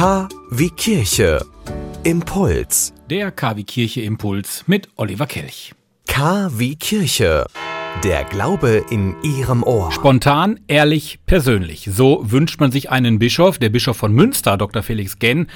K wie Kirche. Impuls. Der KW Kirche Impuls mit Oliver Kelch. K wie Kirche. Der Glaube in Ihrem Ohr. Spontan, ehrlich, persönlich. So wünscht man sich einen Bischof. Der Bischof von Münster, Dr. Felix Genn,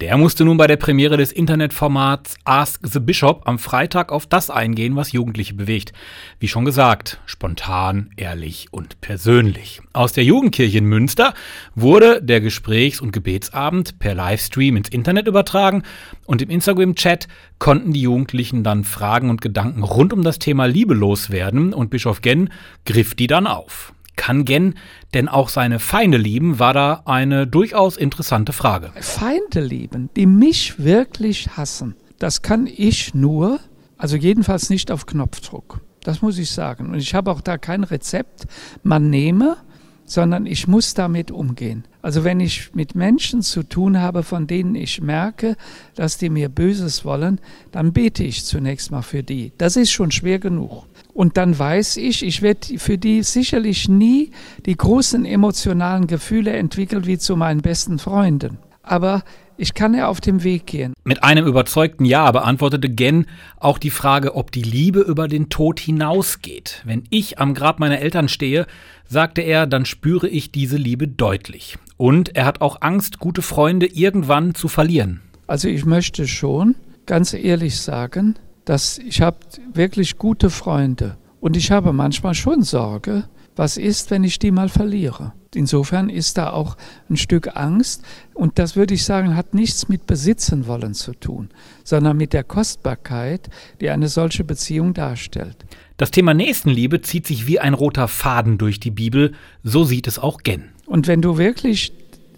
der musste nun bei der Premiere des Internetformats Ask the Bishop am Freitag auf das eingehen, was Jugendliche bewegt. Wie schon gesagt, spontan, ehrlich und persönlich. Aus der Jugendkirche in Münster wurde der Gesprächs- und Gebetsabend per Livestream ins Internet übertragen und im Instagram-Chat konnten die Jugendlichen dann Fragen und Gedanken rund um das Thema Liebe loswerden und Bischof Genn griff die dann auf. Kann Gen denn auch seine Feinde lieben, war da eine durchaus interessante Frage. Feinde lieben, die mich wirklich hassen, das kann ich nur, also jedenfalls nicht auf Knopfdruck. Das muss ich sagen. Und ich habe auch da kein Rezept. Man nehme, sondern ich muss damit umgehen. Also wenn ich mit Menschen zu tun habe, von denen ich merke, dass die mir Böses wollen, dann bete ich zunächst mal für die. Das ist schon schwer genug. Und dann weiß ich, ich werde für die sicherlich nie die großen emotionalen Gefühle entwickeln wie zu meinen besten Freunden. Aber ich kann ja auf dem Weg gehen. Mit einem überzeugten Ja beantwortete Gen auch die Frage, ob die Liebe über den Tod hinausgeht. Wenn ich am Grab meiner Eltern stehe, sagte er, dann spüre ich diese Liebe deutlich. Und er hat auch Angst, gute Freunde irgendwann zu verlieren. Also ich möchte schon ganz ehrlich sagen, dass ich habe wirklich gute Freunde und ich habe manchmal schon Sorge, was ist, wenn ich die mal verliere. Insofern ist da auch ein Stück Angst und das würde ich sagen, hat nichts mit Besitzen wollen zu tun, sondern mit der Kostbarkeit, die eine solche Beziehung darstellt. Das Thema Nächstenliebe zieht sich wie ein roter Faden durch die Bibel, so sieht es auch Gen. Und wenn du wirklich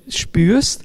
spürst,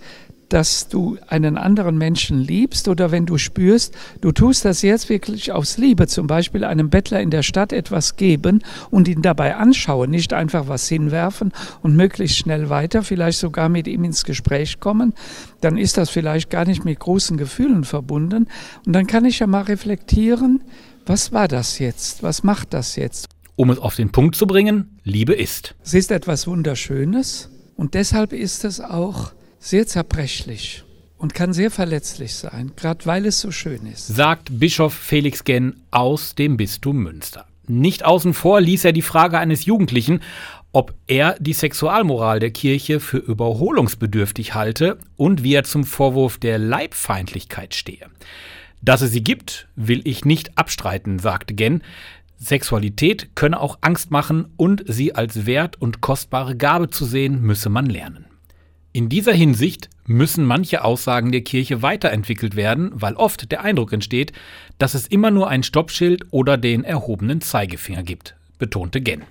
dass du einen anderen Menschen liebst oder wenn du spürst, du tust das jetzt wirklich aus Liebe, zum Beispiel einem Bettler in der Stadt etwas geben und ihn dabei anschauen, nicht einfach was hinwerfen und möglichst schnell weiter, vielleicht sogar mit ihm ins Gespräch kommen, dann ist das vielleicht gar nicht mit großen Gefühlen verbunden und dann kann ich ja mal reflektieren, was war das jetzt? Was macht das jetzt? Um es auf den Punkt zu bringen, Liebe ist. Es ist etwas Wunderschönes und deshalb ist es auch sehr zerbrechlich und kann sehr verletzlich sein, gerade weil es so schön ist. Sagt Bischof Felix Genn aus dem Bistum Münster. Nicht außen vor ließ er die Frage eines Jugendlichen, ob er die Sexualmoral der Kirche für überholungsbedürftig halte und wie er zum Vorwurf der Leibfeindlichkeit stehe. Dass es sie gibt, will ich nicht abstreiten, sagte Genn. Sexualität könne auch Angst machen und sie als wert und kostbare Gabe zu sehen, müsse man lernen. In dieser Hinsicht müssen manche Aussagen der Kirche weiterentwickelt werden, weil oft der Eindruck entsteht, dass es immer nur ein Stoppschild oder den erhobenen Zeigefinger gibt, betonte Genn.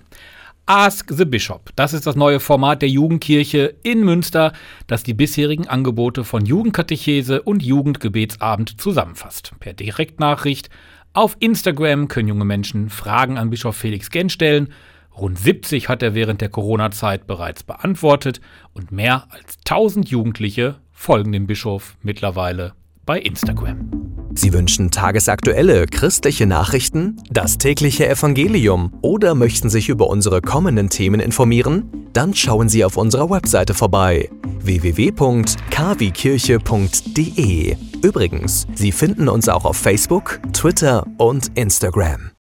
Ask the Bishop, das ist das neue Format der Jugendkirche in Münster, das die bisherigen Angebote von Jugendkatechese und Jugendgebetsabend zusammenfasst. Per Direktnachricht auf Instagram können junge Menschen Fragen an Bischof Felix Genn stellen Rund 70 hat er während der Corona-Zeit bereits beantwortet und mehr als 1000 Jugendliche folgen dem Bischof mittlerweile bei Instagram. Sie wünschen tagesaktuelle christliche Nachrichten, das tägliche Evangelium oder möchten sich über unsere kommenden Themen informieren? Dann schauen Sie auf unserer Webseite vorbei www.kwkirche.de. Übrigens, Sie finden uns auch auf Facebook, Twitter und Instagram.